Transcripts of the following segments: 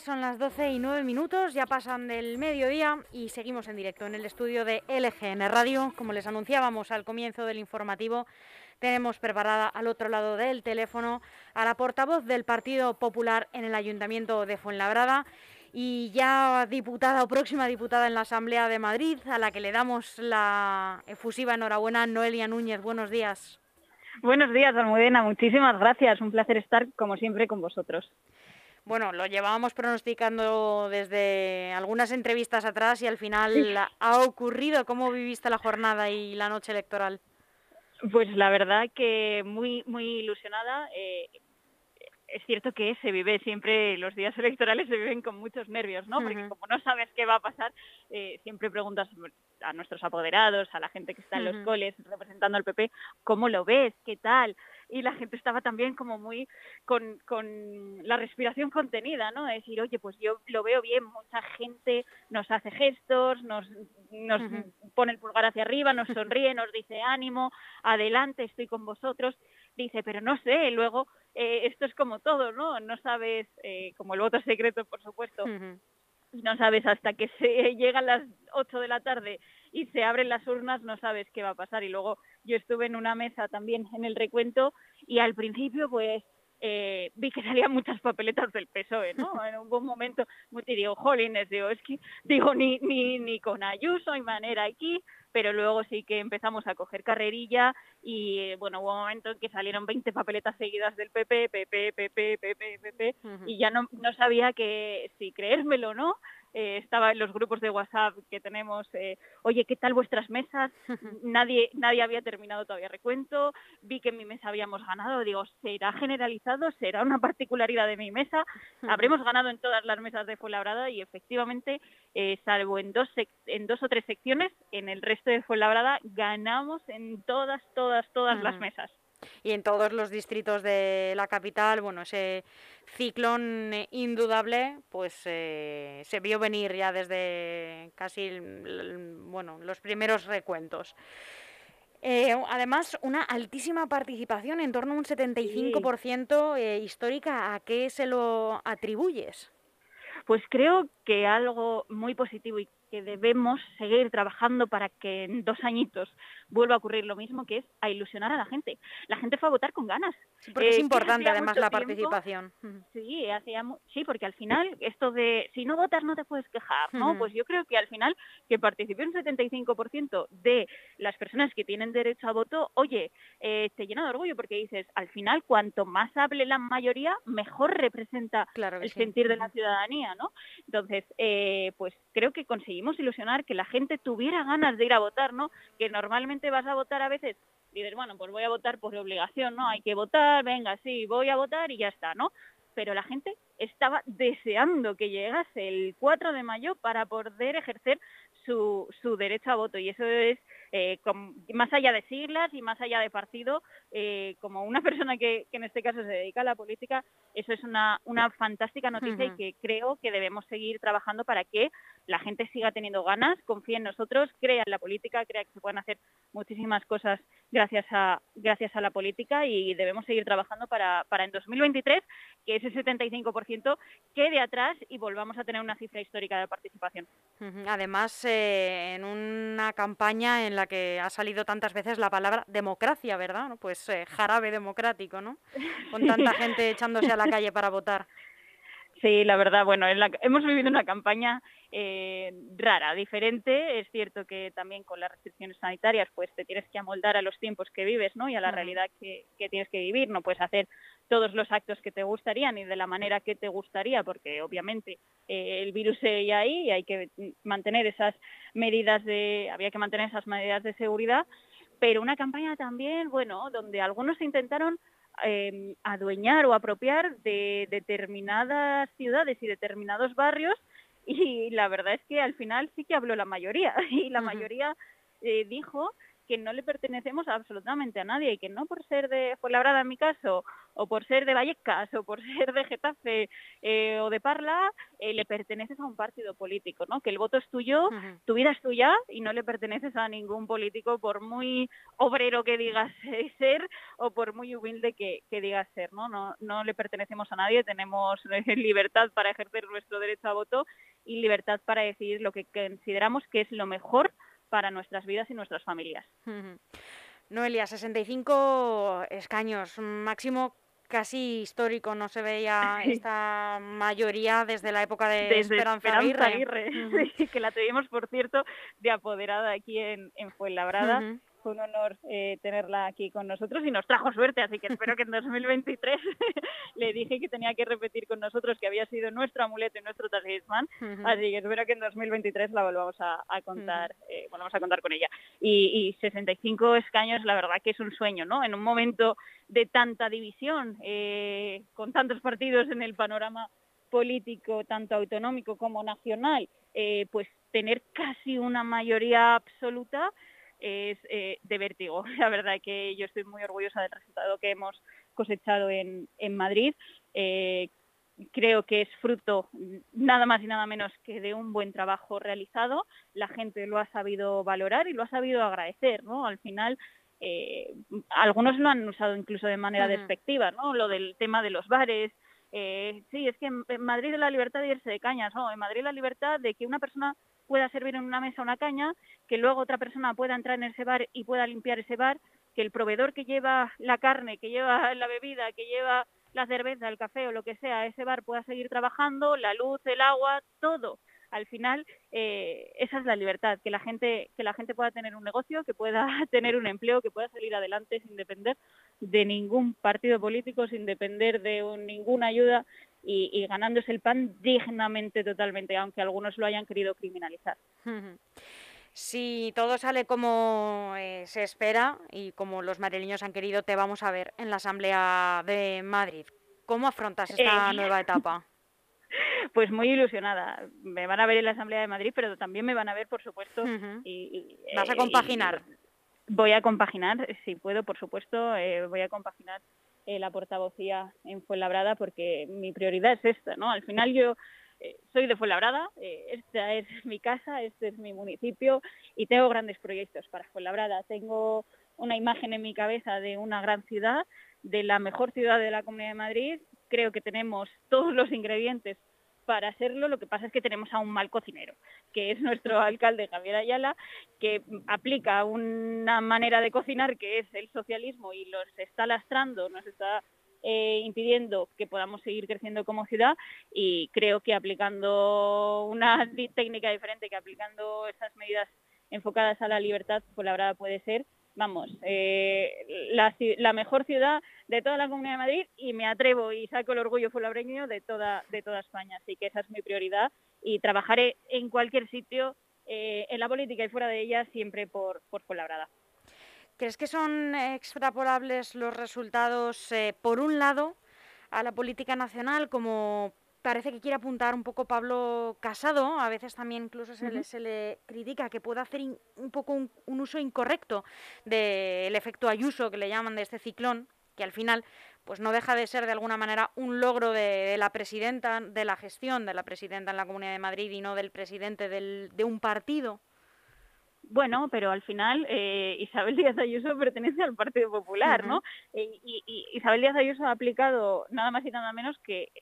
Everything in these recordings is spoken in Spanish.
son las 12 y 9 minutos, ya pasan del mediodía y seguimos en directo en el estudio de LGN Radio. Como les anunciábamos al comienzo del informativo, tenemos preparada al otro lado del teléfono a la portavoz del Partido Popular en el Ayuntamiento de Fuenlabrada y ya diputada o próxima diputada en la Asamblea de Madrid, a la que le damos la efusiva enhorabuena, Noelia Núñez. Buenos días. Buenos días, Almudena. Muchísimas gracias. Un placer estar, como siempre, con vosotros. Bueno, lo llevábamos pronosticando desde algunas entrevistas atrás y al final ha ocurrido. ¿Cómo viviste la jornada y la noche electoral? Pues la verdad que muy muy ilusionada. Eh, es cierto que se vive siempre, los días electorales se viven con muchos nervios, ¿no? Porque como no sabes qué va a pasar, eh, siempre preguntas a nuestros apoderados, a la gente que está en los coles representando al PP, ¿cómo lo ves? ¿Qué tal? Y la gente estaba también como muy con, con la respiración contenida, ¿no? Es decir, oye, pues yo lo veo bien, mucha gente nos hace gestos, nos, nos pone el pulgar hacia arriba, nos sonríe, nos dice ánimo, adelante, estoy con vosotros. Dice, pero no sé, luego eh, esto es como todo, ¿no? No sabes, eh, como el voto secreto, por supuesto, no sabes hasta que se llegan las 8 de la tarde y se abren las urnas, no sabes qué va a pasar. Y luego yo estuve en una mesa también en el recuento y al principio pues eh, vi que salían muchas papeletas del PSOE, ¿no? En un buen momento, y digo, jolines, digo, es que, digo, ni, ni, ni con Ayuso hay manera aquí, pero luego sí que empezamos a coger carrerilla y, bueno, hubo un momento en que salieron 20 papeletas seguidas del PP, PP, PP, PP, PP, y ya no, no sabía que si creérmelo o no, eh, estaba en los grupos de WhatsApp que tenemos, eh, oye, ¿qué tal vuestras mesas? nadie, nadie había terminado todavía recuento, vi que en mi mesa habíamos ganado, digo, ¿será generalizado? ¿Será una particularidad de mi mesa? Habremos ganado en todas las mesas de Fuenlabrada y efectivamente, eh, salvo en dos, en dos o tres secciones, en el resto de Fuenlabrada ganamos en todas, todas, todas las mesas y en todos los distritos de la capital, bueno, ese ciclón indudable, pues eh, se vio venir ya desde casi, bueno, los primeros recuentos. Eh, además, una altísima participación, en torno a un 75% eh, histórica. ¿A qué se lo atribuyes? Pues creo que algo muy positivo y que debemos seguir trabajando para que en dos añitos vuelva a ocurrir lo mismo, que es a ilusionar a la gente. La gente fue a votar con ganas. porque es eh, importante además la participación. Sí, hacía sí, porque al final esto de si no votas no te puedes quejar, ¿no? Pues yo creo que al final que participó un 75% de las personas que tienen derecho a voto, oye, eh, te llena de orgullo porque dices, al final cuanto más hable la mayoría, mejor representa el sentir de la ciudadanía, ¿no? Entonces, eh, pues creo que conseguimos ilusionar que la gente tuviera ganas de ir a votar, ¿no? Que normalmente vas a votar a veces dices, bueno, pues voy a votar por obligación, ¿no? Hay que votar, venga, sí, voy a votar y ya está, ¿no? Pero la gente estaba deseando que llegase el 4 de mayo para poder ejercer su, su derecho a voto y eso es eh, más allá de siglas y más allá de partido, eh, como una persona que, en este caso se dedica a la política, eso es una, una fantástica noticia y que creo que debemos seguir trabajando para que la gente siga teniendo ganas, confíe en nosotros, crea en la política, crea que se pueden hacer muchísimas cosas gracias a, gracias a la política y debemos seguir trabajando para, para en 2023 que ese 75% quede atrás y volvamos a tener una cifra histórica de participación. Además, eh, en una campaña en la que ha salido tantas veces la palabra democracia, ¿verdad? Pues eh, jarabe democrático, ¿no? Con tanta gente echándose a la calle para votar. Sí, la verdad, bueno, hemos vivido una campaña eh, rara, diferente. Es cierto que también con las restricciones sanitarias, pues te tienes que amoldar a los tiempos que vives, ¿no? Y a la realidad que, tienes que vivir. No puedes hacer todos los actos que te gustarían y de la manera que te gustaría, porque obviamente eh, el virus sigue ahí y hay que mantener esas medidas de, había que mantener esas medidas de seguridad. Pero una campaña también, bueno, donde algunos intentaron eh, adueñar o apropiar de determinadas ciudades y determinados barrios y la verdad es que al final sí que habló la mayoría y la mayoría eh, dijo que no le pertenecemos absolutamente a nadie y que no por ser de Fuenlabrada en mi caso, o por ser de Vallecas, o por ser de Getafe eh, o de Parla, eh, le perteneces a un partido político, ¿no? Que el voto es tuyo, tu vida es tuya y no le perteneces a ningún político por muy obrero que digas ser o por muy humilde que, que digas ser, ¿no? ¿no? No le pertenecemos a nadie, tenemos libertad para ejercer nuestro derecho a voto y libertad para decidir lo que consideramos que es lo mejor para nuestras vidas y nuestras familias. Noelia, 65 escaños, máximo casi histórico, no se veía esta mayoría desde la época de Esperanza, Aguirre, que la tuvimos, por cierto, de apoderada aquí en, en Fuenlabrada fue un honor eh, tenerla aquí con nosotros y nos trajo suerte, así que espero que en 2023 le dije que tenía que repetir con nosotros que había sido nuestro amuleto y nuestro talismán, así que espero que en 2023 la volvamos a, contar, eh, volvamos a contar con ella. Y, 65 escaños, la verdad que es un sueño, ¿no? En un momento de tanta división, eh, con tantos partidos en el panorama político, tanto autonómico como nacional, pues tener casi una mayoría absoluta es eh, de vértigo. La verdad que yo estoy muy orgullosa del resultado que hemos cosechado en, en Madrid. Eh, creo que es fruto nada más y nada menos que de un buen trabajo realizado. La gente lo ha sabido valorar y lo ha sabido agradecer, ¿no? Al final, eh, algunos lo han usado incluso de manera despectiva, ¿no? Lo del tema de los bares. sí, es que en Madrid la libertad de irse de cañas, ¿no? En Madrid la libertad de que una persona pueda servir en una mesa una caña, que luego otra persona pueda entrar en ese bar y pueda limpiar ese bar, que el proveedor que lleva la carne, que lleva la bebida, que lleva la cerveza, el café o lo que sea, ese bar pueda seguir trabajando, la luz, el agua, todo. Al final, eh, esa es la libertad, que la gente que la gente pueda tener un negocio, que pueda tener un empleo, que pueda salir adelante sin depender de ningún partido político, sin depender de ninguna ayuda y, ganándose el pan dignamente totalmente, aunque algunos lo hayan querido criminalizar. Si todo sale como eh, se espera y como los madrileños han querido, te vamos a ver en la Asamblea de Madrid. ¿Cómo afrontas esta eh, nueva etapa? Pues muy ilusionada. Me van a ver en la Asamblea de Madrid, pero también me van a ver, por supuesto. y, ¿Vas a eh, compaginar? voy a compaginar, si puedo, por supuesto, voy a compaginar eh, la portavocía en Fuenlabrada porque mi prioridad es esta, ¿no? Al final yo eh, soy de Fuenlabrada, eh, esta es mi casa, este es mi municipio y tengo grandes proyectos para Fuenlabrada. Tengo una imagen en mi cabeza de una gran ciudad, de la mejor ciudad de la Comunidad de Madrid. Creo que tenemos todos los ingredientes para hacerlo, lo que pasa es que tenemos a un mal cocinero, que es nuestro alcalde Javier Ayala, que aplica una manera de cocinar que es el socialismo y los está lastrando, nos está eh, impidiendo que podamos seguir creciendo como ciudad y creo que aplicando una técnica diferente, que aplicando esas medidas enfocadas a la libertad, pues la verdad puede ser vamos, eh, la, mejor ciudad de toda la Comunidad de Madrid y me atrevo y saco el orgullo fulabreño de toda, de toda España. Así que esa es mi prioridad y trabajaré en cualquier sitio, eh, en la política y fuera de ella, siempre por, por Fuenlabrada. ¿Crees que son extrapolables los resultados, eh, por un lado, a la política nacional como parece que quiere apuntar un poco Pablo Casado, a veces también incluso se, le, se le, critica que puede hacer un poco un, uso incorrecto del efecto Ayuso, que le llaman de este ciclón, que al final pues no deja de ser de alguna manera un logro de, la presidenta, de la gestión de la presidenta en la Comunidad de Madrid y no del presidente de un partido. Bueno, pero al final eh, Isabel Díaz Ayuso pertenece al Partido Popular, ¿no? Eh, y, y, Isabel Díaz Ayuso ha aplicado nada más y nada menos que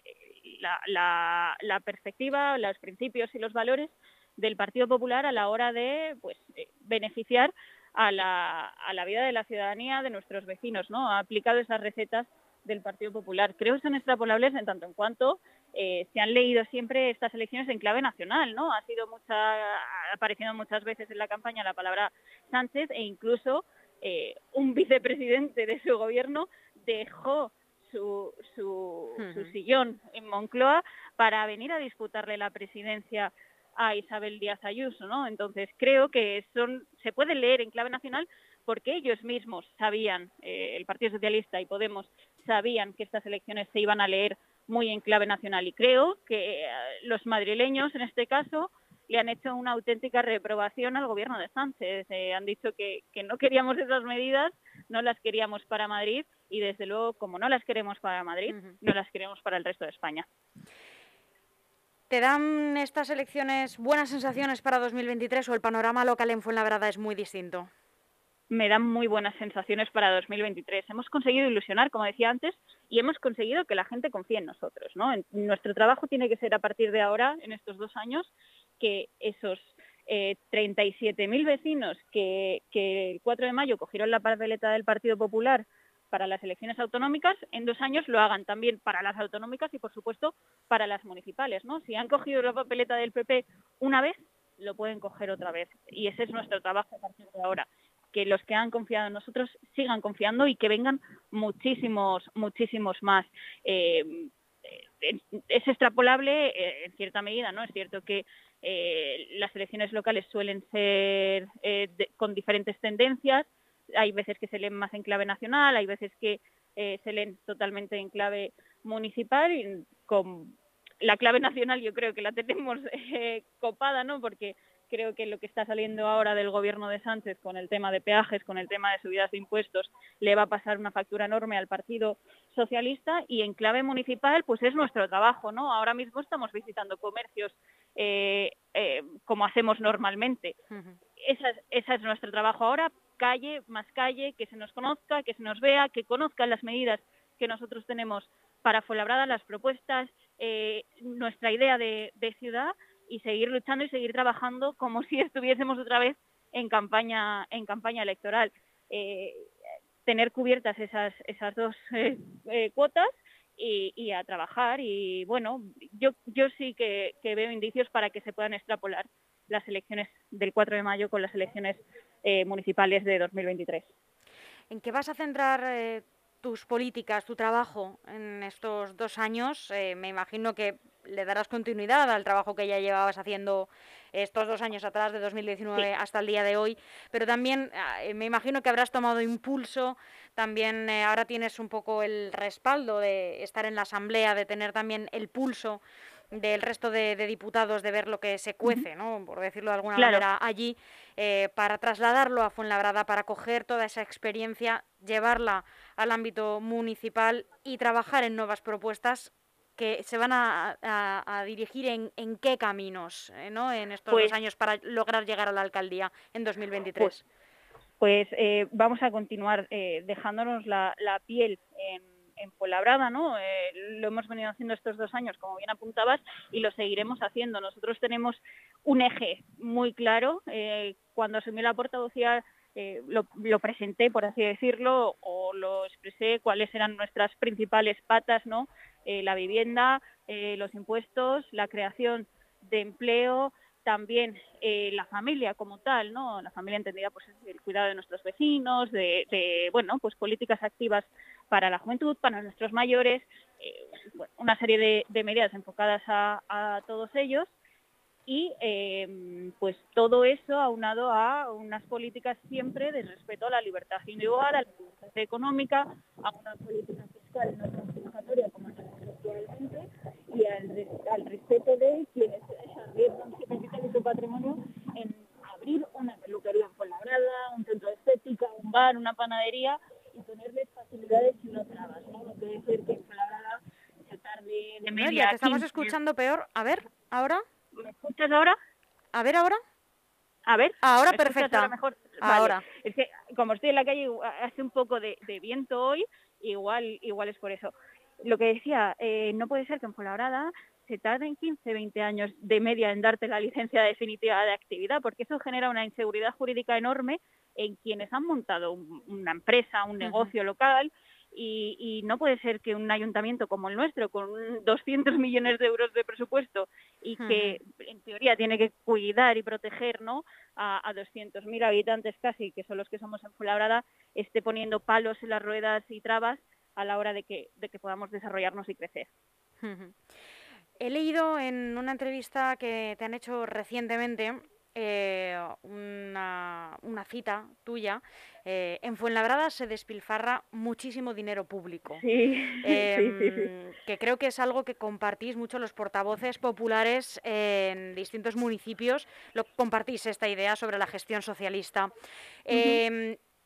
la, perspectiva, los principios y los valores del Partido Popular a la hora de pues, eh, beneficiar a la, a la vida de la ciudadanía, de nuestros vecinos, ¿no? Ha aplicado esas recetas del Partido Popular. Creo que son extrapolables en tanto en cuanto eh, se han leído siempre estas elecciones en clave nacional, ¿no? Ha sido mucha, ha aparecido muchas veces en la campaña la palabra Sánchez e incluso eh, un vicepresidente de su gobierno dejó su, su, sillón en Moncloa para venir a disputarle la presidencia a Isabel Díaz Ayuso, ¿no? Entonces creo que son se puede leer en clave nacional porque ellos mismos sabían, eh, el Partido Socialista y Podemos sabían que estas elecciones se iban a leer muy en clave nacional y creo que eh, los madrileños en este caso le han hecho una auténtica reprobación al gobierno de Sánchez. Eh, han dicho que, no queríamos esas medidas, no las queríamos para Madrid y desde luego, como no las queremos para Madrid, no las queremos para el resto de España. ¿Te dan estas elecciones buenas sensaciones para 2023 o el panorama local en Fuenlabrada es muy distinto? me dan muy buenas sensaciones para 2023. Hemos conseguido ilusionar, como decía antes, y hemos conseguido que la gente confíe en nosotros. ¿no? nuestro trabajo tiene que ser a partir de ahora, en estos dos años, que esos eh, 37.000 vecinos que, que el 4 de mayo cogieron la papeleta del Partido Popular para las elecciones autonómicas, en dos años lo hagan también para las autonómicas y, por supuesto, para las municipales. ¿no? Si han cogido la papeleta del PP una vez, lo pueden coger otra vez. Y ese es nuestro trabajo a partir de ahora que los que han confiado en nosotros sigan confiando y que vengan muchísimos, muchísimos más. Eh, eh, es extrapolable eh, en cierta medida, ¿no? Es cierto que las elecciones locales suelen ser con diferentes tendencias. Hay veces que se leen más en clave nacional, hay veces que se leen totalmente en clave municipal. Y con la clave nacional yo creo que la tenemos copada, ¿no? Porque creo que lo que está saliendo ahora del gobierno de Sánchez con el tema de peajes, con el tema de subidas de impuestos, le va a pasar una factura enorme al Partido Socialista y en clave municipal, pues es nuestro trabajo, ¿no? Ahora mismo estamos visitando comercios eh, eh, como hacemos normalmente. esa, esa es nuestro trabajo ahora, calle, más calle, que se nos conozca, que se nos vea, que conozcan las medidas que nosotros tenemos para Fuenlabrada, las propuestas, eh, nuestra idea de ciudad y seguir luchando y seguir trabajando como si estuviésemos otra vez en campaña en campaña electoral. Eh, tener cubiertas esas esas dos eh, cuotas y, a trabajar y bueno yo yo sí que, veo indicios para que se puedan extrapolar las elecciones del 4 de mayo con las elecciones municipales de 2023 ¿En qué vas a centrar tus políticas, tu trabajo en estos dos años? me imagino que le darás continuidad al trabajo que ya llevabas haciendo estos dos años atrás, de 2019 hasta el día de hoy, pero también ah, eh, me imagino que habrás tomado impulso, también eh, ahora tienes un poco el respaldo de estar en la Asamblea, de tener también el pulso del resto de, diputados de ver lo que se cuece, ¿no? por decirlo de alguna manera, allí, eh, para trasladarlo a Fuenlabrada, para coger toda esa experiencia, llevarla al ámbito municipal y trabajar en nuevas propuestas que se van a, dirigir en, en, qué caminos eh, ¿no? en estos dos pues años para lograr llegar a la alcaldía en 2023? Pues, pues eh, vamos a continuar eh, dejándonos la, piel en, en Fuenlabrada, ¿no? lo hemos venido haciendo estos dos años, como bien apuntabas, y lo seguiremos haciendo. Nosotros tenemos un eje muy claro. cuando asumí la portavocía lo, lo, presenté, por así decirlo, o lo expresé cuáles eran nuestras principales patas, ¿no? Eh, la vivienda, eh, los impuestos, la creación de empleo, también eh, la familia como tal, ¿no? La familia entendida pues el cuidado de nuestros vecinos, de, bueno, pues políticas activas para la juventud, para nuestros mayores, una serie de, medidas enfocadas a, todos ellos y pues todo eso aunado a unas políticas siempre de respeto a la libertad individual, a la libertad económica, a una política fiscal no confiscatoria como y al, respeto de quienes arriesgan su capital y su patrimonio en abrir una peluquería en Fuenlabrada, un centro de estética, un bar, una panadería y ponerles facilidades y no trabas, ¿no? No puede ser que en Fuenlabrada se tarde de media... te estamos escuchando peor. A ver, ¿ahora? ¿Me escuchas ahora? A ver, ¿ahora? A ver. Ahora perfecta. Ahora, mejor? ahora. Es que como estoy en la calle hace un poco de, de viento hoy, igual igual es por eso lo que decía, eh, no puede ser que en Fuenlabrada se tarden 15, 20 años de media en darte la licencia definitiva de actividad, porque eso genera una inseguridad jurídica enorme en quienes han montado una empresa, un negocio local, y, no puede ser que un ayuntamiento como el nuestro, con 200 millones de euros de presupuesto y que en teoría tiene que cuidar y proteger ¿no? a, a 200.000 habitantes casi, que son los que somos en Fuenlabrada, esté poniendo palos en las ruedas y trabas a la hora de que, de que podamos desarrollarnos y crecer. He leído en una entrevista que te han hecho recientemente eh, una, una, cita tuya. Eh, en Fuenlabrada se despilfarra muchísimo dinero público. Em, que creo que es algo que compartís mucho los portavoces populares en distintos municipios. Lo compartís esta idea sobre la gestión socialista.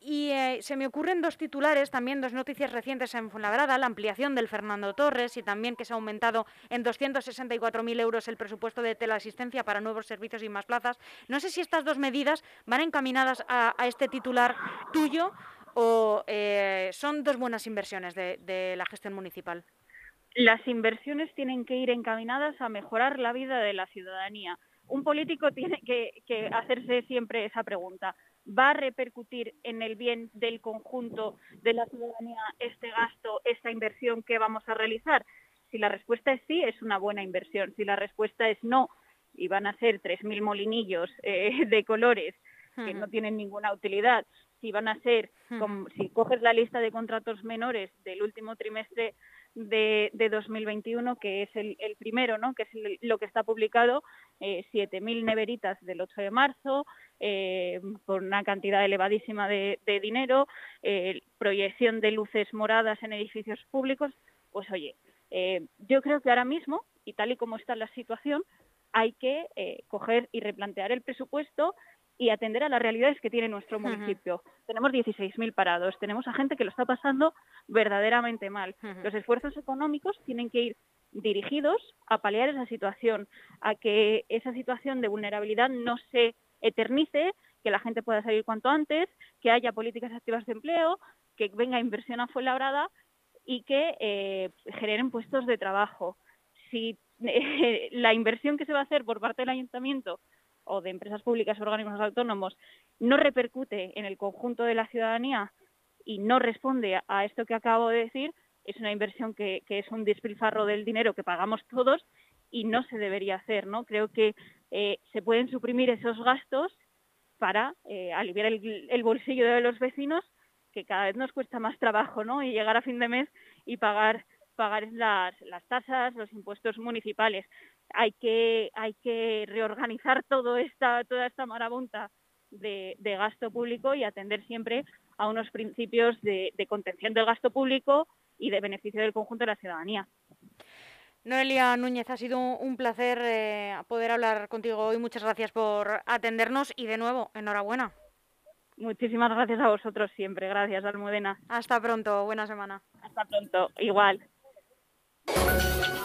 Y eh, se me ocurren dos titulares, también dos noticias recientes en Fuenlabrada, la ampliación del Fernando Torres y también que se ha aumentado en 264.000 euros el presupuesto de teleasistencia para nuevos servicios y más plazas. No sé si estas dos medidas van encaminadas a, este titular tuyo o eh, son dos buenas inversiones de, la gestión municipal. Las inversiones tienen que ir encaminadas a mejorar la vida de la ciudadanía. Un político tiene que hacerse siempre esa pregunta va a repercutir en el bien del conjunto de la ciudadanía este gasto, esta inversión que vamos a realizar? Si la respuesta es sí, es una buena inversión. Si la respuesta es no, y van a ser 3.000 molinillos eh, de colores que no tienen ninguna utilidad, si van a ser, como, si coges la lista de contratos menores del último trimestre de, de 2021, que es el, primero, ¿no? que es lo que está publicado, eh, 7.000 neveritas del 8 de marzo, eh, por una cantidad elevadísima de, dinero, eh, proyección de luces moradas en edificios públicos, pues oye, eh, yo creo que ahora mismo, y tal y como está la situación, hay que coger y replantear el presupuesto y atender a las realidades que tiene nuestro municipio. Tenemos 16.000 parados, tenemos a gente que lo está pasando verdaderamente mal. Los esfuerzos económicos tienen que ir dirigidos a paliar esa situación, a que esa situación de vulnerabilidad no se eternice, que la gente pueda salir cuanto antes, que haya políticas activas de empleo, que venga inversión a Fuenlabrada y que eh, generen puestos de trabajo. Si la inversión que se va a hacer por parte del ayuntamiento o de empresas públicas o organismos autónomos no repercute en el conjunto de la ciudadanía y no responde a esto que acabo de decir, es una inversión que, es un despilfarro del dinero que pagamos todos y no se debería hacer, ¿no? Creo que eh, se pueden suprimir esos gastos para eh, aliviar el, bolsillo de los vecinos, que cada vez nos cuesta más trabajo, ¿no? Y llegar a fin de mes y pagar pagar las, las tasas, los impuestos municipales hay que, hay que reorganizar todo esta, toda esta marabunta de, gasto público y atender siempre a unos principios de, contención del gasto público y de beneficio del conjunto de la ciudadanía. Noelia Núñez, ha sido un placer eh, poder hablar contigo hoy. Muchas gracias por atendernos y de nuevo, enhorabuena. Muchísimas gracias a vosotros siempre. Gracias, Almudena. Hasta pronto. Buena semana. Hasta pronto. Igual. Música